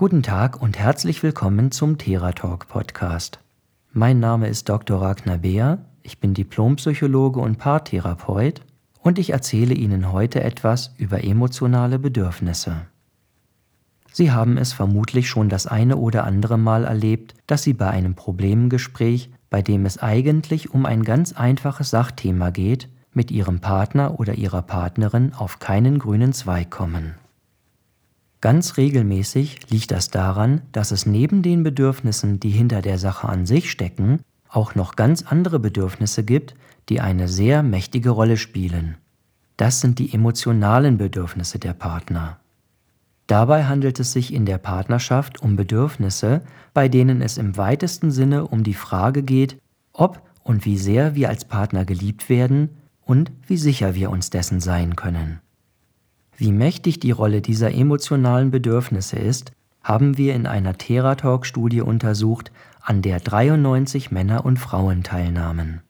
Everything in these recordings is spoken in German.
Guten Tag und herzlich willkommen zum Theratalk Podcast. Mein Name ist Dr. Ragnar Beer, ich bin Diplompsychologe und Paartherapeut und ich erzähle Ihnen heute etwas über emotionale Bedürfnisse. Sie haben es vermutlich schon das eine oder andere Mal erlebt, dass Sie bei einem Problemgespräch, bei dem es eigentlich um ein ganz einfaches Sachthema geht, mit Ihrem Partner oder Ihrer Partnerin auf keinen grünen Zweig kommen. Ganz regelmäßig liegt das daran, dass es neben den Bedürfnissen, die hinter der Sache an sich stecken, auch noch ganz andere Bedürfnisse gibt, die eine sehr mächtige Rolle spielen. Das sind die emotionalen Bedürfnisse der Partner. Dabei handelt es sich in der Partnerschaft um Bedürfnisse, bei denen es im weitesten Sinne um die Frage geht, ob und wie sehr wir als Partner geliebt werden und wie sicher wir uns dessen sein können. Wie mächtig die Rolle dieser emotionalen Bedürfnisse ist, haben wir in einer Theratalk-Studie untersucht, an der 93 Männer und Frauen teilnahmen.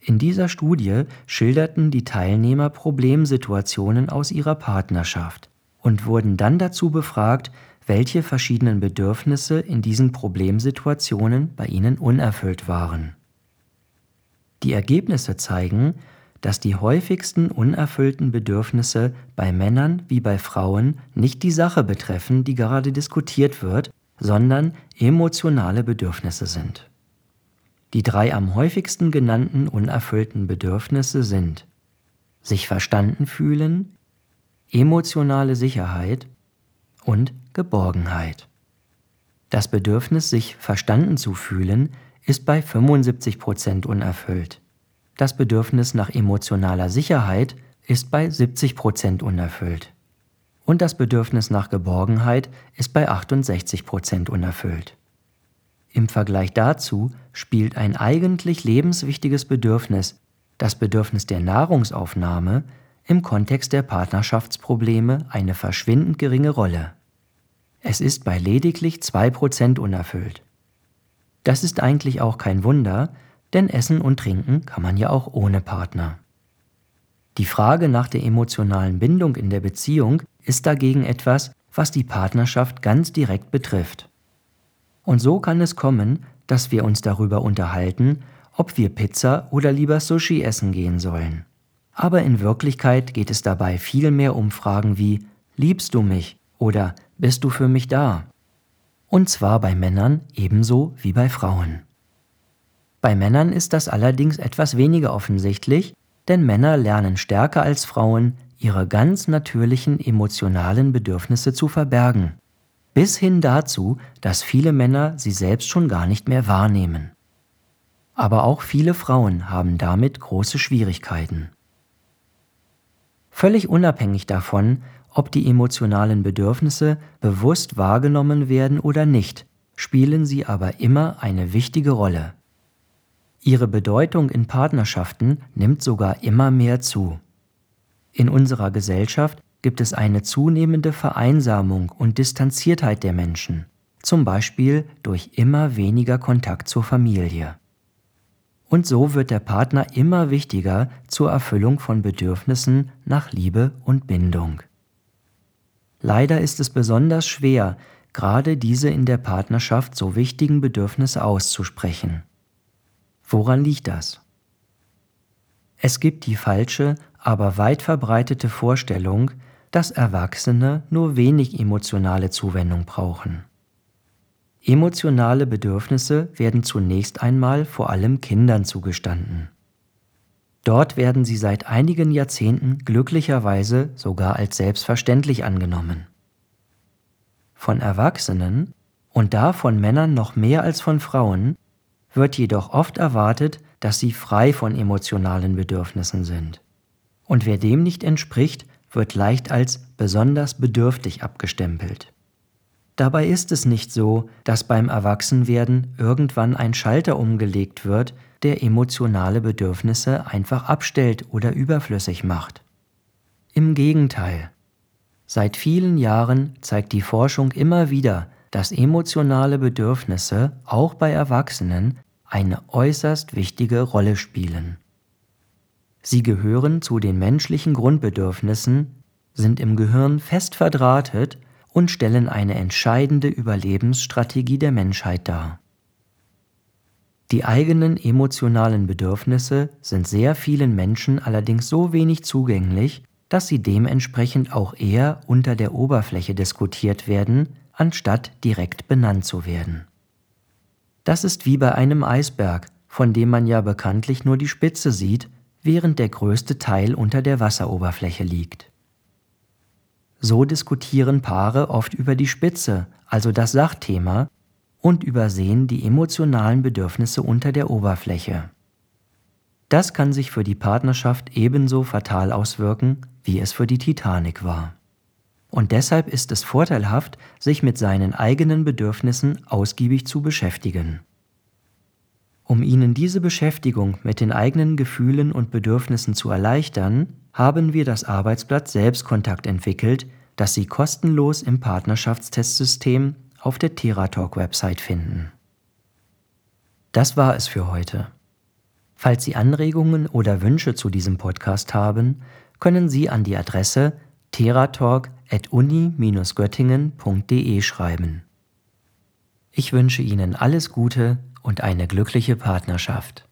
In dieser Studie schilderten die Teilnehmer Problemsituationen aus ihrer Partnerschaft und wurden dann dazu befragt, welche verschiedenen Bedürfnisse in diesen Problemsituationen bei ihnen unerfüllt waren. Die Ergebnisse zeigen, dass die häufigsten unerfüllten Bedürfnisse bei Männern wie bei Frauen nicht die Sache betreffen, die gerade diskutiert wird, sondern emotionale Bedürfnisse sind. Die drei am häufigsten genannten unerfüllten Bedürfnisse sind sich verstanden fühlen, emotionale Sicherheit und Geborgenheit. Das Bedürfnis, sich verstanden zu fühlen, ist bei 75 Prozent unerfüllt. Das Bedürfnis nach emotionaler Sicherheit ist bei 70 Prozent unerfüllt. Und das Bedürfnis nach Geborgenheit ist bei 68 Prozent unerfüllt. Im Vergleich dazu spielt ein eigentlich lebenswichtiges Bedürfnis, das Bedürfnis der Nahrungsaufnahme, im Kontext der Partnerschaftsprobleme eine verschwindend geringe Rolle. Es ist bei lediglich 2% unerfüllt. Das ist eigentlich auch kein Wunder, denn Essen und Trinken kann man ja auch ohne Partner. Die Frage nach der emotionalen Bindung in der Beziehung ist dagegen etwas, was die Partnerschaft ganz direkt betrifft. Und so kann es kommen, dass wir uns darüber unterhalten, ob wir Pizza oder lieber Sushi essen gehen sollen. Aber in Wirklichkeit geht es dabei viel mehr um Fragen wie Liebst du mich oder Bist du für mich da? Und zwar bei Männern ebenso wie bei Frauen. Bei Männern ist das allerdings etwas weniger offensichtlich, denn Männer lernen stärker als Frauen, ihre ganz natürlichen emotionalen Bedürfnisse zu verbergen. Bis hin dazu, dass viele Männer sie selbst schon gar nicht mehr wahrnehmen. Aber auch viele Frauen haben damit große Schwierigkeiten. Völlig unabhängig davon, ob die emotionalen Bedürfnisse bewusst wahrgenommen werden oder nicht, spielen sie aber immer eine wichtige Rolle. Ihre Bedeutung in Partnerschaften nimmt sogar immer mehr zu. In unserer Gesellschaft gibt es eine zunehmende Vereinsamung und Distanziertheit der Menschen, zum Beispiel durch immer weniger Kontakt zur Familie. Und so wird der Partner immer wichtiger zur Erfüllung von Bedürfnissen nach Liebe und Bindung. Leider ist es besonders schwer, gerade diese in der Partnerschaft so wichtigen Bedürfnisse auszusprechen. Woran liegt das? Es gibt die falsche, aber weit verbreitete Vorstellung, dass Erwachsene nur wenig emotionale Zuwendung brauchen. Emotionale Bedürfnisse werden zunächst einmal vor allem Kindern zugestanden. Dort werden sie seit einigen Jahrzehnten glücklicherweise sogar als selbstverständlich angenommen. Von Erwachsenen und da von Männern noch mehr als von Frauen wird jedoch oft erwartet, dass sie frei von emotionalen Bedürfnissen sind. Und wer dem nicht entspricht, wird leicht als besonders bedürftig abgestempelt. Dabei ist es nicht so, dass beim Erwachsenwerden irgendwann ein Schalter umgelegt wird, der emotionale Bedürfnisse einfach abstellt oder überflüssig macht. Im Gegenteil. Seit vielen Jahren zeigt die Forschung immer wieder, dass emotionale Bedürfnisse auch bei Erwachsenen eine äußerst wichtige Rolle spielen. Sie gehören zu den menschlichen Grundbedürfnissen, sind im Gehirn fest verdrahtet und stellen eine entscheidende Überlebensstrategie der Menschheit dar. Die eigenen emotionalen Bedürfnisse sind sehr vielen Menschen allerdings so wenig zugänglich, dass sie dementsprechend auch eher unter der Oberfläche diskutiert werden, anstatt direkt benannt zu werden. Das ist wie bei einem Eisberg, von dem man ja bekanntlich nur die Spitze sieht, während der größte Teil unter der Wasseroberfläche liegt. So diskutieren Paare oft über die Spitze, also das Sachthema, und übersehen die emotionalen Bedürfnisse unter der Oberfläche. Das kann sich für die Partnerschaft ebenso fatal auswirken, wie es für die Titanic war. Und deshalb ist es vorteilhaft, sich mit seinen eigenen Bedürfnissen ausgiebig zu beschäftigen. Um Ihnen diese Beschäftigung mit den eigenen Gefühlen und Bedürfnissen zu erleichtern, haben wir das Arbeitsblatt Selbstkontakt entwickelt, das Sie kostenlos im Partnerschaftstestsystem auf der Theratalk-Website finden. Das war es für heute. Falls Sie Anregungen oder Wünsche zu diesem Podcast haben, können Sie an die Adresse teratalk.uni-göttingen.de schreiben. Ich wünsche Ihnen alles Gute und eine glückliche Partnerschaft.